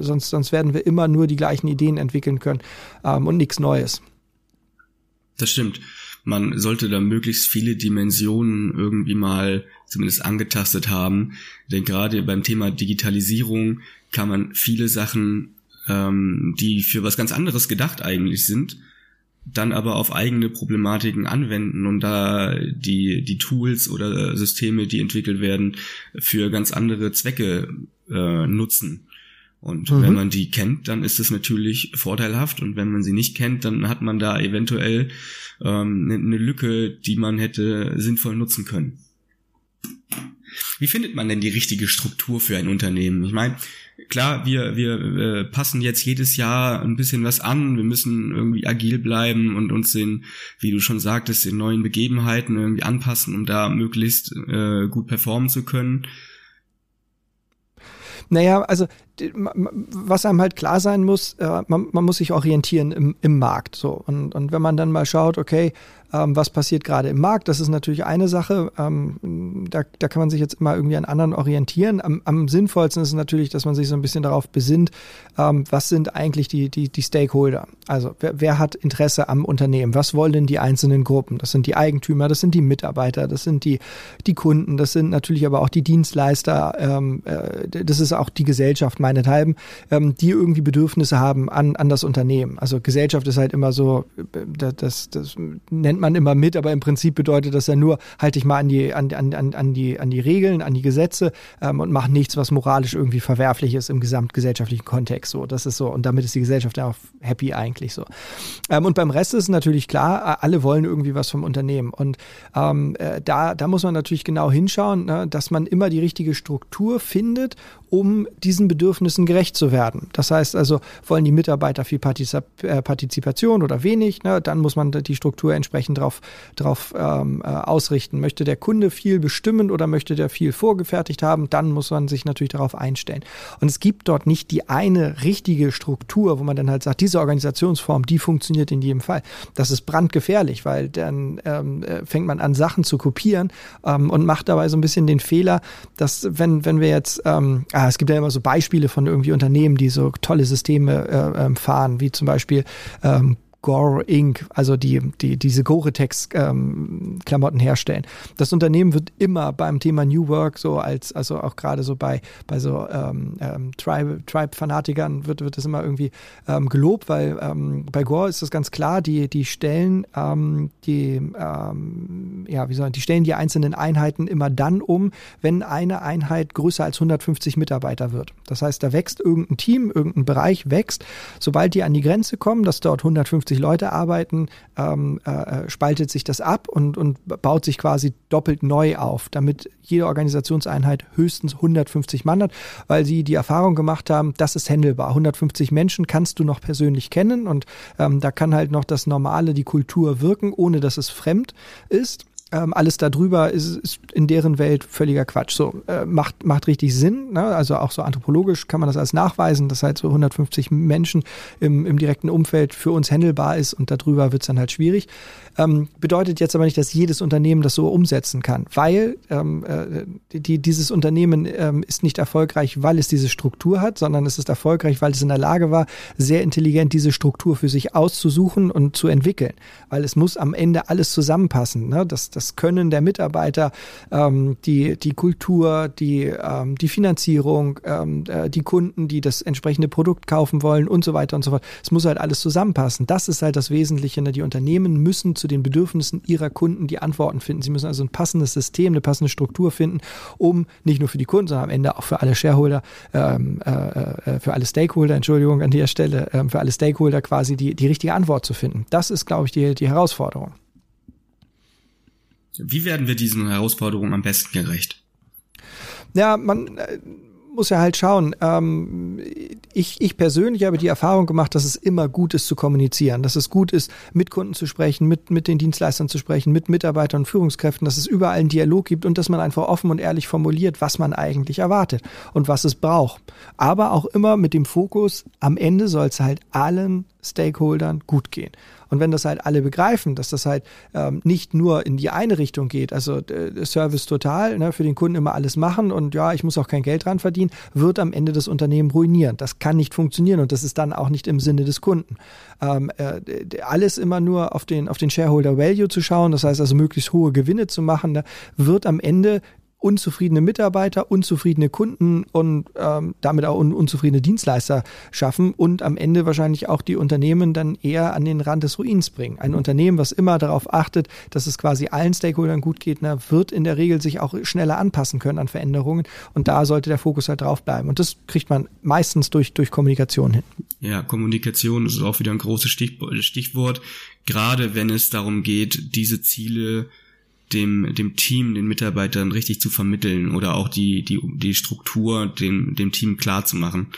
sonst, sonst werden wir immer nur nur die gleichen Ideen entwickeln können ähm, und nichts Neues. Das stimmt. Man sollte da möglichst viele Dimensionen irgendwie mal zumindest angetastet haben. Denn gerade beim Thema Digitalisierung kann man viele Sachen, ähm, die für was ganz anderes gedacht eigentlich sind, dann aber auf eigene Problematiken anwenden und da die, die Tools oder Systeme, die entwickelt werden, für ganz andere Zwecke äh, nutzen. Und mhm. wenn man die kennt, dann ist es natürlich vorteilhaft. Und wenn man sie nicht kennt, dann hat man da eventuell ähm, eine ne Lücke, die man hätte sinnvoll nutzen können. Wie findet man denn die richtige Struktur für ein Unternehmen? Ich meine, klar, wir, wir äh, passen jetzt jedes Jahr ein bisschen was an. Wir müssen irgendwie agil bleiben und uns den, wie du schon sagtest, den neuen Begebenheiten irgendwie anpassen, um da möglichst äh, gut performen zu können. Naja, also was einem halt klar sein muss, äh, man, man muss sich orientieren im, im Markt. So. Und, und wenn man dann mal schaut, okay, ähm, was passiert gerade im Markt, das ist natürlich eine Sache. Ähm, da, da kann man sich jetzt immer irgendwie an anderen orientieren. Am, am sinnvollsten ist natürlich, dass man sich so ein bisschen darauf besinnt, ähm, was sind eigentlich die, die, die Stakeholder? Also wer, wer hat Interesse am Unternehmen? Was wollen denn die einzelnen Gruppen? Das sind die Eigentümer, das sind die Mitarbeiter, das sind die, die Kunden, das sind natürlich aber auch die Dienstleister, ähm, äh, das ist auch die Gesellschaft meinethalben, ähm, die irgendwie Bedürfnisse haben an, an das Unternehmen. Also Gesellschaft ist halt immer so, äh, das, das nennt man immer mit, aber im Prinzip bedeutet das ja nur, halte ich mal an die, an, an, an, die, an die Regeln, an die Gesetze ähm, und mache nichts, was moralisch irgendwie verwerflich ist im gesamtgesellschaftlichen Kontext. So, das ist so. Und damit ist die Gesellschaft ja auch happy eigentlich so. Ähm, und beim Rest ist natürlich klar, alle wollen irgendwie was vom Unternehmen. Und ähm, äh, da, da muss man natürlich genau hinschauen, ne, dass man immer die richtige Struktur findet, um diesen Bedürfnissen gerecht zu werden. Das heißt also, wollen die Mitarbeiter viel äh, Partizipation oder wenig, ne, dann muss man die Struktur entsprechend drauf, drauf ähm, äh, ausrichten. Möchte der Kunde viel bestimmen oder möchte der viel vorgefertigt haben, dann muss man sich natürlich darauf einstellen. Und es gibt dort nicht die eine richtige Struktur, wo man dann halt sagt, diese Organisationsform, die funktioniert in jedem Fall. Das ist brandgefährlich, weil dann ähm, äh, fängt man an, Sachen zu kopieren ähm, und macht dabei so ein bisschen den Fehler, dass wenn, wenn wir jetzt ähm, es gibt ja immer so Beispiele von irgendwie Unternehmen, die so tolle Systeme äh, ähm, fahren, wie zum Beispiel ähm, Gore Inc., also die, die diese Gore-Tex-Klamotten ähm, herstellen. Das Unternehmen wird immer beim Thema New Work so als, also auch gerade so bei, bei so ähm, ähm, Tribe-Fanatikern wird, wird das immer irgendwie ähm, gelobt, weil ähm, bei Gore ist das ganz klar, die, die stellen ähm, die, ja, wie soll die stellen die einzelnen Einheiten immer dann um, wenn eine Einheit größer als 150 Mitarbeiter wird. Das heißt, da wächst irgendein Team, irgendein Bereich wächst. Sobald die an die Grenze kommen, dass dort 150 50 Leute arbeiten, ähm, äh, äh, spaltet sich das ab und, und baut sich quasi doppelt neu auf, damit jede Organisationseinheit höchstens 150 Mann hat, weil sie die Erfahrung gemacht haben, das ist händelbar. 150 Menschen kannst du noch persönlich kennen und ähm, da kann halt noch das Normale, die Kultur wirken, ohne dass es fremd ist ähm, alles darüber ist, ist in deren Welt völliger Quatsch. So äh, macht macht richtig Sinn. Ne? Also auch so anthropologisch kann man das als nachweisen, dass halt so 150 Menschen im, im direkten Umfeld für uns handelbar ist und darüber wird es dann halt schwierig. Ähm, bedeutet jetzt aber nicht, dass jedes Unternehmen das so umsetzen kann, weil ähm, äh, die, dieses Unternehmen ähm, ist nicht erfolgreich, weil es diese Struktur hat, sondern es ist erfolgreich, weil es in der Lage war, sehr intelligent diese Struktur für sich auszusuchen und zu entwickeln. Weil es muss am Ende alles zusammenpassen. Ne? Das, das Können der Mitarbeiter, ähm, die, die Kultur, die, ähm, die Finanzierung, ähm, äh, die Kunden, die das entsprechende Produkt kaufen wollen und so weiter und so fort. Es muss halt alles zusammenpassen. Das ist halt das Wesentliche. Ne? Die Unternehmen müssen zu den Bedürfnissen ihrer Kunden die Antworten finden. Sie müssen also ein passendes System, eine passende Struktur finden, um nicht nur für die Kunden, sondern am Ende auch für alle Shareholder, ähm, äh, äh, für alle Stakeholder, Entschuldigung an der Stelle, äh, für alle Stakeholder quasi die, die richtige Antwort zu finden. Das ist, glaube ich, die, die Herausforderung. Wie werden wir diesen Herausforderungen am besten gerecht? Ja, man äh, muss ja halt schauen. Ähm, ich, ich persönlich habe die Erfahrung gemacht, dass es immer gut ist zu kommunizieren, dass es gut ist, mit Kunden zu sprechen, mit, mit den Dienstleistern zu sprechen, mit Mitarbeitern und Führungskräften, dass es überall einen Dialog gibt und dass man einfach offen und ehrlich formuliert, was man eigentlich erwartet und was es braucht. Aber auch immer mit dem Fokus, am Ende soll es halt allen Stakeholdern gut gehen. Und wenn das halt alle begreifen, dass das halt ähm, nicht nur in die eine Richtung geht, also äh, Service total, ne, für den Kunden immer alles machen und ja, ich muss auch kein Geld dran verdienen, wird am Ende das Unternehmen ruinieren. Das kann nicht funktionieren und das ist dann auch nicht im Sinne des Kunden. Ähm, äh, alles immer nur auf den, auf den Shareholder Value zu schauen, das heißt also möglichst hohe Gewinne zu machen, ne, wird am Ende unzufriedene Mitarbeiter, unzufriedene Kunden und ähm, damit auch un unzufriedene Dienstleister schaffen und am Ende wahrscheinlich auch die Unternehmen dann eher an den Rand des Ruins bringen. Ein Unternehmen, was immer darauf achtet, dass es quasi allen Stakeholdern gut geht, na, wird in der Regel sich auch schneller anpassen können an Veränderungen und da sollte der Fokus halt drauf bleiben. Und das kriegt man meistens durch, durch Kommunikation hin. Ja, Kommunikation ist auch wieder ein großes Stichwort, gerade wenn es darum geht, diese Ziele dem, dem Team, den Mitarbeitern richtig zu vermitteln oder auch die, die, die Struktur dem, dem Team klar zu machen.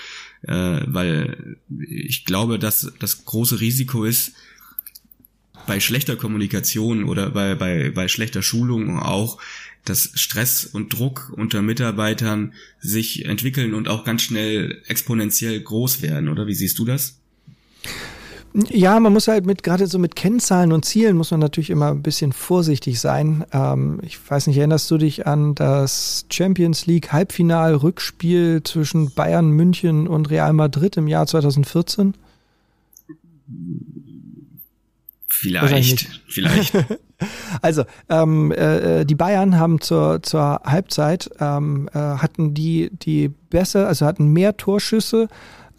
Äh, weil ich glaube, dass das große Risiko ist, bei schlechter Kommunikation oder bei, bei, bei schlechter Schulung auch, dass Stress und Druck unter Mitarbeitern sich entwickeln und auch ganz schnell exponentiell groß werden, oder wie siehst du das? Ja, man muss halt mit, gerade so mit Kennzahlen und Zielen muss man natürlich immer ein bisschen vorsichtig sein. Ähm, ich weiß nicht, erinnerst du dich an das Champions League Halbfinal-Rückspiel zwischen Bayern München und Real Madrid im Jahr 2014? Vielleicht, vielleicht. also, ähm, äh, äh, die Bayern haben zur, zur Halbzeit, ähm, äh, hatten die, die besser, also hatten mehr Torschüsse,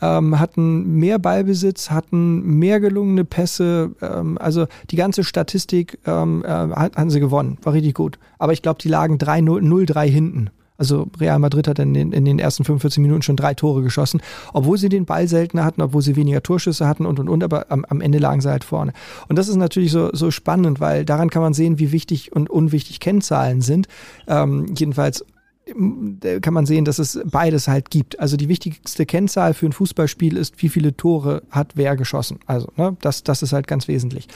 ähm, hatten mehr Ballbesitz, hatten mehr gelungene Pässe. Ähm, also die ganze Statistik ähm, äh, hatten sie gewonnen. War richtig gut. Aber ich glaube, die lagen 3-0-3 hinten. Also Real Madrid hat in den, in den ersten 45 Minuten schon drei Tore geschossen, obwohl sie den Ball seltener hatten, obwohl sie weniger Torschüsse hatten und und und, aber am, am Ende lagen sie halt vorne. Und das ist natürlich so, so spannend, weil daran kann man sehen, wie wichtig und unwichtig Kennzahlen sind. Ähm, jedenfalls kann man sehen, dass es beides halt gibt. Also die wichtigste Kennzahl für ein Fußballspiel ist, wie viele Tore hat wer geschossen. Also ne, das, das ist halt ganz wesentlich.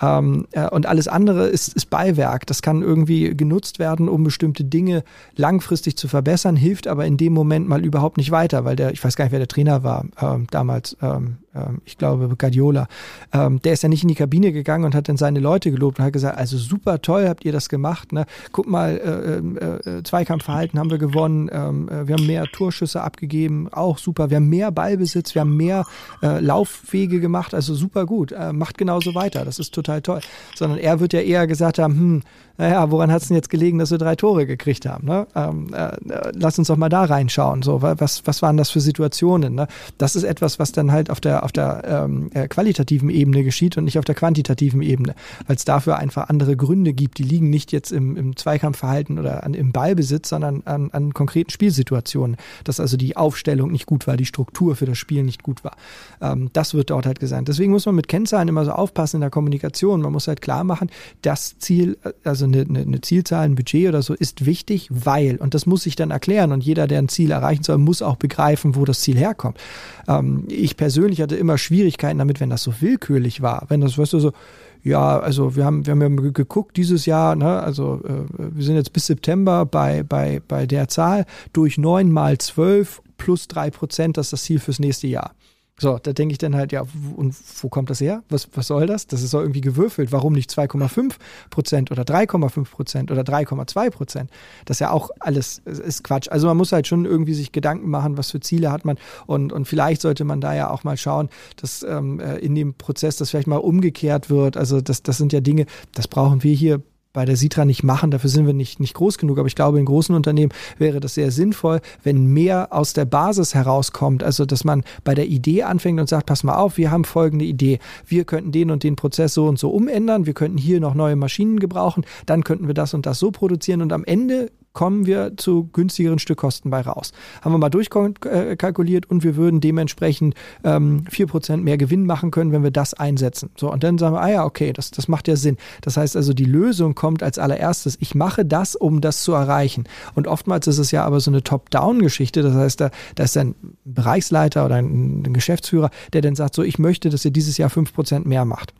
Ähm, äh, und alles andere ist, ist Beiwerk. Das kann irgendwie genutzt werden, um bestimmte Dinge langfristig zu verbessern, hilft aber in dem Moment mal überhaupt nicht weiter, weil der, ich weiß gar nicht, wer der Trainer war ähm, damals, ähm, ich glaube Guardiola, ähm, der ist ja nicht in die Kabine gegangen und hat dann seine Leute gelobt und hat gesagt, also super toll habt ihr das gemacht. Ne? Guck mal, äh, äh, äh Zweikampfverhalten haben wir gewonnen, ähm, äh, wir haben mehr Torschüsse abgegeben, auch super. Wir haben mehr Ballbesitz, wir haben mehr äh, Laufwege gemacht, also super gut. Macht genauso weiter. Das ist total toll. Sondern er wird ja eher gesagt haben, hm, naja, woran hat es denn jetzt gelegen, dass wir drei Tore gekriegt haben? Ne? Ähm, lass uns doch mal da reinschauen. So, was, was waren das für Situationen? Ne? Das ist etwas, was dann halt auf der, auf der ähm, äh, qualitativen Ebene geschieht und nicht auf der quantitativen Ebene, weil es dafür einfach andere Gründe gibt. Die liegen nicht jetzt im, im Zweikampfverhalten oder an, im Ballbesitz, sondern an, an konkreten Spielsituationen. Dass also die Aufstellung nicht gut war, die Struktur für das Spiel nicht gut war. Ähm, das wird dort halt gesagt. Deswegen muss man mit Kennzahlen immer so aufpassen in der Kommunikation. Man muss halt klar machen, das Ziel, also also eine, eine, Zielzahl, ein Budget oder so, ist wichtig, weil, und das muss sich dann erklären und jeder, der ein Ziel erreichen soll, muss auch begreifen, wo das Ziel herkommt. Ähm, ich persönlich hatte immer Schwierigkeiten damit, wenn das so willkürlich war. Wenn das, weißt du, so, ja, also wir haben, wir haben ja geguckt dieses Jahr, ne, also äh, wir sind jetzt bis September bei, bei, bei der Zahl durch neun mal zwölf plus drei Prozent, das ist das Ziel fürs nächste Jahr. So, da denke ich dann halt, ja, und wo kommt das her? Was, was soll das? Das ist doch irgendwie gewürfelt. Warum nicht 2,5 Prozent oder 3,5 Prozent oder 3,2 Prozent? Das ist ja auch alles ist Quatsch. Also man muss halt schon irgendwie sich Gedanken machen, was für Ziele hat man und, und vielleicht sollte man da ja auch mal schauen, dass ähm, äh, in dem Prozess das vielleicht mal umgekehrt wird. Also das, das sind ja Dinge, das brauchen wir hier bei der Sitra nicht machen, dafür sind wir nicht, nicht groß genug. Aber ich glaube, in großen Unternehmen wäre das sehr sinnvoll, wenn mehr aus der Basis herauskommt. Also, dass man bei der Idee anfängt und sagt, pass mal auf, wir haben folgende Idee. Wir könnten den und den Prozess so und so umändern. Wir könnten hier noch neue Maschinen gebrauchen. Dann könnten wir das und das so produzieren. Und am Ende kommen wir zu günstigeren Stückkosten bei raus. Haben wir mal durchkalkuliert und wir würden dementsprechend ähm, 4% mehr Gewinn machen können, wenn wir das einsetzen. So, und dann sagen wir, ah ja, okay, das, das macht ja Sinn. Das heißt also, die Lösung kommt als allererstes, ich mache das, um das zu erreichen. Und oftmals ist es ja aber so eine Top-Down-Geschichte. Das heißt, da, da ist ein Bereichsleiter oder ein, ein Geschäftsführer, der dann sagt, so, ich möchte, dass ihr dieses Jahr 5% mehr macht.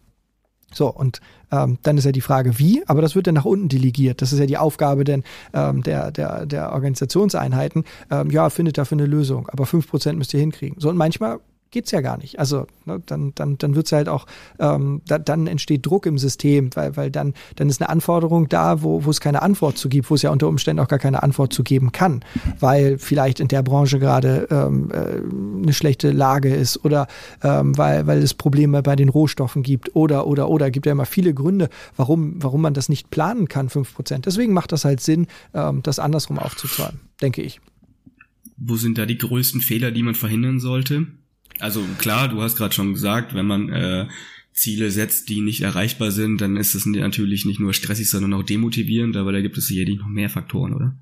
So, und ähm, dann ist ja die Frage, wie, aber das wird dann nach unten delegiert. Das ist ja die Aufgabe denn ähm, der, der, der Organisationseinheiten. Ähm, ja, findet dafür eine Lösung, aber fünf Prozent müsst ihr hinkriegen. So, und manchmal geht's ja gar nicht. Also ne, dann, dann, dann wird's halt auch, ähm, da, dann entsteht Druck im System, weil, weil dann, dann ist eine Anforderung da, wo, wo es keine Antwort zu gibt, wo es ja unter Umständen auch gar keine Antwort zu geben kann, weil vielleicht in der Branche gerade ähm, äh, eine schlechte Lage ist oder ähm, weil, weil es Probleme bei den Rohstoffen gibt oder, oder, oder. Gibt ja immer viele Gründe, warum, warum man das nicht planen kann, fünf Prozent. Deswegen macht das halt Sinn, ähm, das andersrum aufzuzahlen, denke ich. Wo sind da die größten Fehler, die man verhindern sollte? Also klar, du hast gerade schon gesagt, wenn man äh, Ziele setzt, die nicht erreichbar sind, dann ist es natürlich nicht nur stressig, sondern auch demotivierend, aber da gibt es sicherlich noch mehr Faktoren, oder?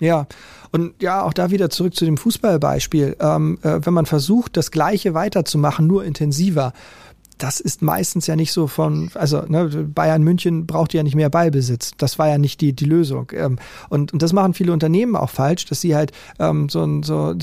Ja, und ja, auch da wieder zurück zu dem Fußballbeispiel. Ähm, äh, wenn man versucht, das Gleiche weiterzumachen, nur intensiver, das ist meistens ja nicht so von, also ne, Bayern München braucht ja nicht mehr Ballbesitz. Das war ja nicht die, die Lösung. Ähm, und, und das machen viele Unternehmen auch falsch, dass sie halt ähm, so, so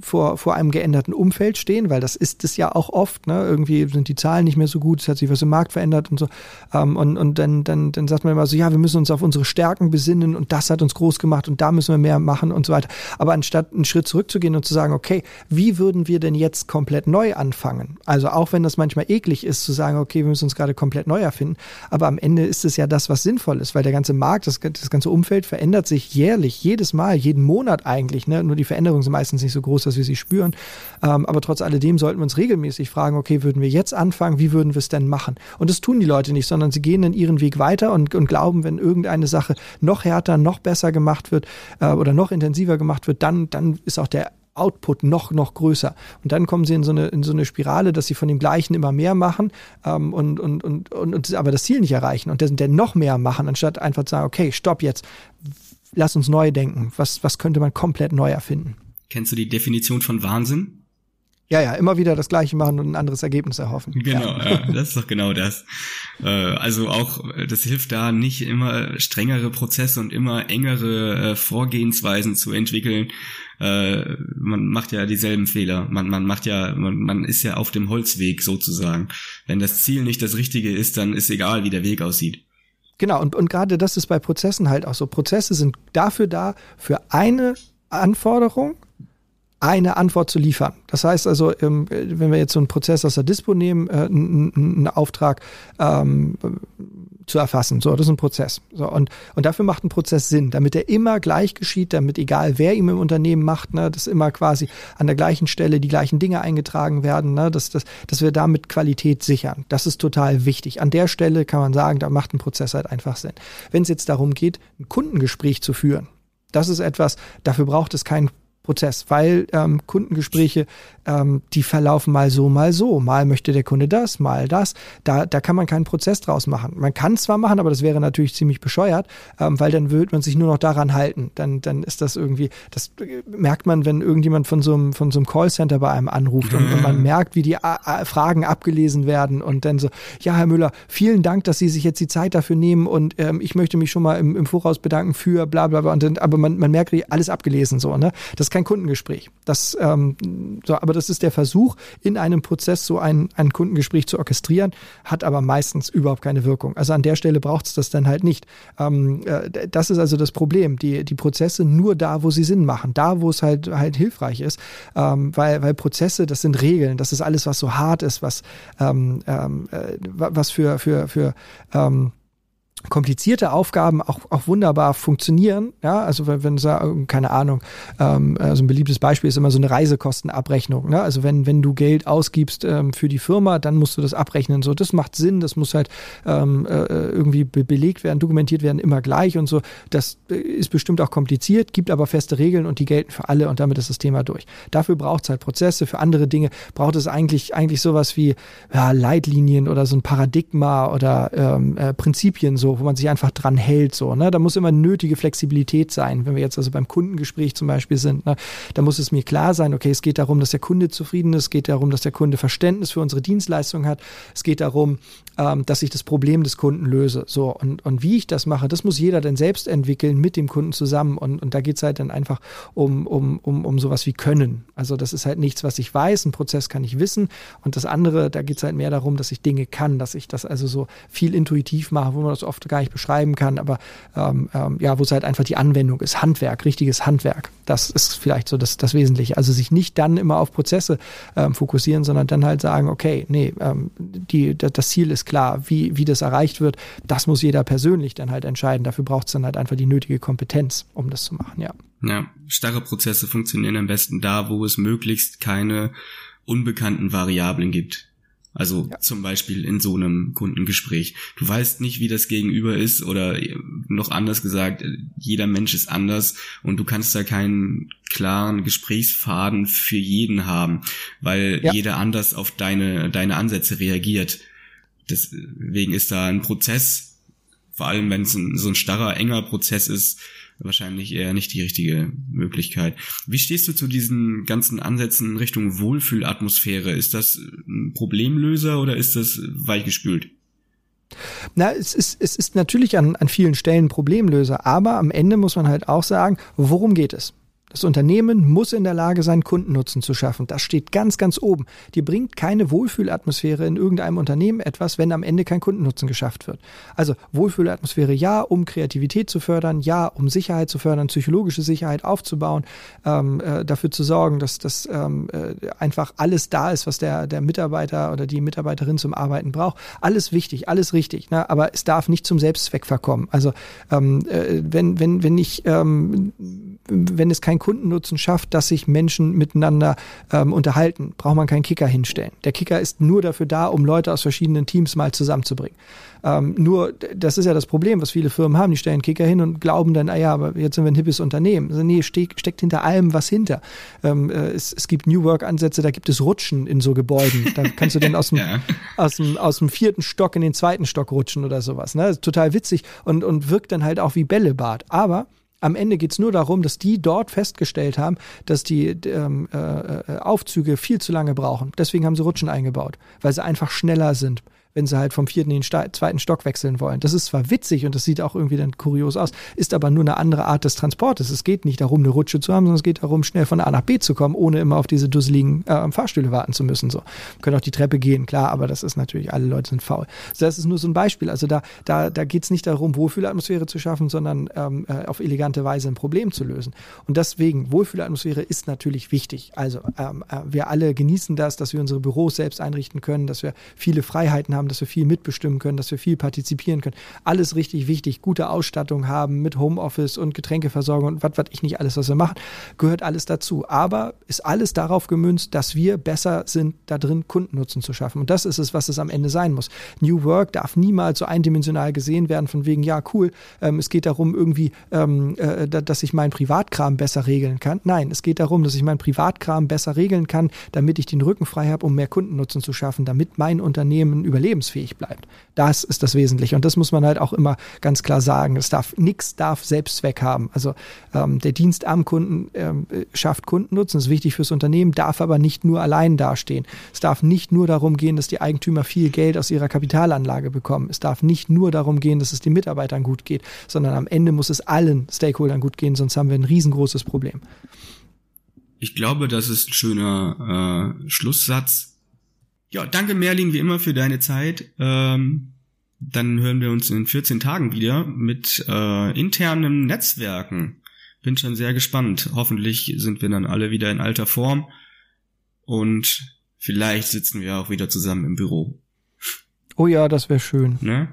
vor, vor einem geänderten Umfeld stehen, weil das ist es ja auch oft. Ne? Irgendwie sind die Zahlen nicht mehr so gut, es hat sich was im Markt verändert und so. Ähm, und und dann, dann, dann sagt man immer so, ja, wir müssen uns auf unsere Stärken besinnen und das hat uns groß gemacht und da müssen wir mehr machen und so weiter. Aber anstatt einen Schritt zurückzugehen und zu sagen, okay, wie würden wir denn jetzt komplett neu anfangen? Also auch wenn das manchmal eklig möglich ist, zu sagen, okay, wir müssen uns gerade komplett neu erfinden. Aber am Ende ist es ja das, was sinnvoll ist, weil der ganze Markt, das, das ganze Umfeld verändert sich jährlich, jedes Mal, jeden Monat eigentlich. Ne? Nur die Veränderungen sind meistens nicht so groß, dass wir sie spüren. Ähm, aber trotz alledem sollten wir uns regelmäßig fragen, okay, würden wir jetzt anfangen, wie würden wir es denn machen? Und das tun die Leute nicht, sondern sie gehen dann ihren Weg weiter und, und glauben, wenn irgendeine Sache noch härter, noch besser gemacht wird äh, oder noch intensiver gemacht wird, dann, dann ist auch der Output noch, noch größer. Und dann kommen sie in so eine, in so eine Spirale, dass sie von dem Gleichen immer mehr machen ähm, und, und, und, und, und aber das Ziel nicht erreichen und dann, noch mehr machen, anstatt einfach zu sagen, okay, stopp jetzt, lass uns neu denken. Was, was könnte man komplett neu erfinden? Kennst du die Definition von Wahnsinn? Ja, ja, immer wieder das Gleiche machen und ein anderes Ergebnis erhoffen. Genau, ja. ja das ist doch genau das. Äh, also auch, das hilft da nicht immer strengere Prozesse und immer engere äh, Vorgehensweisen zu entwickeln. Äh, man macht ja dieselben Fehler. Man, man macht ja, man, man ist ja auf dem Holzweg sozusagen. Wenn das Ziel nicht das Richtige ist, dann ist egal, wie der Weg aussieht. Genau, und, und gerade das ist bei Prozessen halt auch so. Prozesse sind dafür da, für eine Anforderung eine Antwort zu liefern. Das heißt also, ähm, wenn wir jetzt so einen Prozess aus der Dispo nehmen, äh, einen Auftrag ähm, zu erfassen, so, das ist ein Prozess. So, und, und dafür macht ein Prozess Sinn, damit er immer gleich geschieht, damit egal wer ihm im Unternehmen macht, ne, dass immer quasi an der gleichen Stelle die gleichen Dinge eingetragen werden, ne, dass, dass, dass wir damit Qualität sichern. Das ist total wichtig. An der Stelle kann man sagen, da macht ein Prozess halt einfach Sinn. Wenn es jetzt darum geht, ein Kundengespräch zu führen, das ist etwas, dafür braucht es kein Prozess, weil ähm, Kundengespräche, ähm, die verlaufen mal so, mal so. Mal möchte der Kunde das, mal das. Da, da kann man keinen Prozess draus machen. Man kann zwar machen, aber das wäre natürlich ziemlich bescheuert, ähm, weil dann würde man sich nur noch daran halten. Dann, dann ist das irgendwie, das merkt man, wenn irgendjemand von so einem, von so einem Callcenter bei einem anruft und, und man merkt, wie die A äh, A Fragen abgelesen werden und dann so, ja, Herr Müller, vielen Dank, dass Sie sich jetzt die Zeit dafür nehmen und ähm, ich möchte mich schon mal im, im Voraus bedanken für bla bla bla. Und dann, aber man, man merkt, alles abgelesen so, ne? Das kein Kundengespräch. Das, ähm, so, aber das ist der Versuch, in einem Prozess so ein, ein Kundengespräch zu orchestrieren, hat aber meistens überhaupt keine Wirkung. Also an der Stelle braucht es das dann halt nicht. Ähm, äh, das ist also das Problem. Die, die Prozesse nur da, wo sie Sinn machen, da, wo es halt halt hilfreich ist, ähm, weil, weil Prozesse, das sind Regeln, das ist alles, was so hart ist, was, ähm, ähm, äh, was für, für, für ähm, komplizierte Aufgaben auch, auch wunderbar funktionieren. Ja, also wenn, wenn keine Ahnung, ähm, also ein beliebtes Beispiel ist immer so eine Reisekostenabrechnung. Ne? Also wenn, wenn du Geld ausgibst ähm, für die Firma, dann musst du das abrechnen. So, das macht Sinn, das muss halt ähm, äh, irgendwie be belegt werden, dokumentiert werden, immer gleich und so. Das äh, ist bestimmt auch kompliziert, gibt aber feste Regeln und die gelten für alle und damit ist das Thema durch. Dafür braucht es halt Prozesse, für andere Dinge braucht es eigentlich, eigentlich sowas wie ja, Leitlinien oder so ein Paradigma oder ähm, äh, Prinzipien so so, wo man sich einfach dran hält, so, ne? Da muss immer nötige Flexibilität sein. Wenn wir jetzt also beim Kundengespräch zum Beispiel sind, ne? da muss es mir klar sein, okay, es geht darum, dass der Kunde zufrieden ist, es geht darum, dass der Kunde Verständnis für unsere Dienstleistung hat, es geht darum, ähm, dass ich das Problem des Kunden löse. So, und, und wie ich das mache, das muss jeder dann selbst entwickeln mit dem Kunden zusammen. Und, und da geht's halt dann einfach um, um, um, um sowas wie Können. Also das ist halt nichts, was ich weiß, ein Prozess kann ich wissen. Und das andere, da geht's halt mehr darum, dass ich Dinge kann, dass ich das also so viel intuitiv mache, wo man das oft gar nicht beschreiben kann, aber ähm, ähm, ja, wo es halt einfach die Anwendung ist, Handwerk, richtiges Handwerk. Das ist vielleicht so das, das Wesentliche. Also sich nicht dann immer auf Prozesse ähm, fokussieren, sondern dann halt sagen, okay, nee, ähm, die, das Ziel ist klar, wie, wie das erreicht wird, das muss jeder persönlich dann halt entscheiden. Dafür braucht es dann halt einfach die nötige Kompetenz, um das zu machen, ja. Ja, starre Prozesse funktionieren am besten da, wo es möglichst keine unbekannten Variablen gibt. Also ja. zum Beispiel in so einem Kundengespräch. Du weißt nicht, wie das Gegenüber ist oder noch anders gesagt, jeder Mensch ist anders und du kannst da keinen klaren Gesprächsfaden für jeden haben, weil ja. jeder anders auf deine, deine Ansätze reagiert. Deswegen ist da ein Prozess, vor allem wenn es ein, so ein starrer, enger Prozess ist, wahrscheinlich eher nicht die richtige Möglichkeit. Wie stehst du zu diesen ganzen Ansätzen in Richtung Wohlfühlatmosphäre? Ist das ein Problemlöser oder ist das weichgespült? Na, es ist, es ist natürlich an, an vielen Stellen Problemlöser, aber am Ende muss man halt auch sagen, worum geht es? Das Unternehmen muss in der Lage sein, Kundennutzen zu schaffen. Das steht ganz, ganz oben. Dir bringt keine Wohlfühlatmosphäre in irgendeinem Unternehmen etwas, wenn am Ende kein Kundennutzen geschafft wird. Also Wohlfühlatmosphäre ja, um Kreativität zu fördern, ja, um Sicherheit zu fördern, psychologische Sicherheit aufzubauen, ähm, äh, dafür zu sorgen, dass das ähm, äh, einfach alles da ist, was der, der Mitarbeiter oder die Mitarbeiterin zum Arbeiten braucht. Alles wichtig, alles richtig, ne? aber es darf nicht zum Selbstzweck verkommen. Also ähm, äh, wenn, wenn, wenn ich, ähm, wenn es kein Kundennutzen schafft, dass sich Menschen miteinander ähm, unterhalten, braucht man keinen Kicker hinstellen. Der Kicker ist nur dafür da, um Leute aus verschiedenen Teams mal zusammenzubringen. Ähm, nur, das ist ja das Problem, was viele Firmen haben. Die stellen Kicker hin und glauben dann, ah ja, aber jetzt sind wir ein hippes Unternehmen. Also nee, steck, steckt hinter allem was hinter. Ähm, äh, es, es gibt New Work-Ansätze, da gibt es Rutschen in so Gebäuden. Da kannst du dann aus dem, ja. aus dem, aus dem vierten Stock in den zweiten Stock rutschen oder sowas. Ne? Total witzig und, und wirkt dann halt auch wie Bällebad. Aber am Ende geht es nur darum, dass die dort festgestellt haben, dass die ähm, äh, äh, Aufzüge viel zu lange brauchen. Deswegen haben sie Rutschen eingebaut, weil sie einfach schneller sind wenn sie halt vom vierten in den zweiten Stock wechseln wollen. Das ist zwar witzig und das sieht auch irgendwie dann kurios aus, ist aber nur eine andere Art des Transportes. Es geht nicht darum, eine Rutsche zu haben, sondern es geht darum, schnell von A nach B zu kommen, ohne immer auf diese dusseligen äh, Fahrstühle warten zu müssen. So können auch die Treppe gehen, klar, aber das ist natürlich, alle Leute sind faul. So, das ist nur so ein Beispiel. Also da, da, da geht es nicht darum, Wohlfühlatmosphäre zu schaffen, sondern ähm, äh, auf elegante Weise ein Problem zu lösen. Und deswegen, Wohlfühlatmosphäre ist natürlich wichtig. Also ähm, äh, wir alle genießen das, dass wir unsere Büros selbst einrichten können, dass wir viele Freiheiten haben haben, dass wir viel mitbestimmen können, dass wir viel partizipieren können. Alles richtig wichtig. Gute Ausstattung haben mit Homeoffice und Getränkeversorgung und was was ich nicht alles, was wir machen, gehört alles dazu. Aber ist alles darauf gemünzt, dass wir besser sind, da drin Kundennutzen zu schaffen. Und das ist es, was es am Ende sein muss. New Work darf niemals so eindimensional gesehen werden, von wegen, ja, cool, ähm, es geht darum, irgendwie, ähm, äh, dass ich meinen Privatkram besser regeln kann. Nein, es geht darum, dass ich meinen Privatkram besser regeln kann, damit ich den Rücken frei habe, um mehr Kundennutzen zu schaffen, damit mein Unternehmen überlebt lebensfähig bleibt. Das ist das Wesentliche. Und das muss man halt auch immer ganz klar sagen. Es darf, nichts darf Selbstzweck haben. Also ähm, der Dienst am Kunden ähm, schafft Kundennutzen, ist wichtig fürs Unternehmen, darf aber nicht nur allein dastehen. Es darf nicht nur darum gehen, dass die Eigentümer viel Geld aus ihrer Kapitalanlage bekommen. Es darf nicht nur darum gehen, dass es den Mitarbeitern gut geht, sondern am Ende muss es allen Stakeholdern gut gehen, sonst haben wir ein riesengroßes Problem. Ich glaube, das ist ein schöner äh, Schlusssatz ja, danke Merlin wie immer für deine Zeit. Ähm, dann hören wir uns in 14 Tagen wieder mit äh, internen Netzwerken. Bin schon sehr gespannt. Hoffentlich sind wir dann alle wieder in alter Form und vielleicht sitzen wir auch wieder zusammen im Büro. Oh ja, das wäre schön. Ne?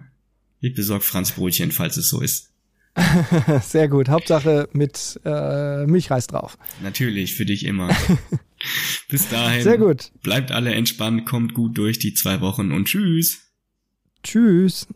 Ich besorge Franz Brötchen, falls es so ist. Sehr gut. Hauptsache mit äh, Milchreis drauf. Natürlich, für dich immer. Bis dahin. Sehr gut. Bleibt alle entspannt, kommt gut durch die zwei Wochen und tschüss. Tschüss.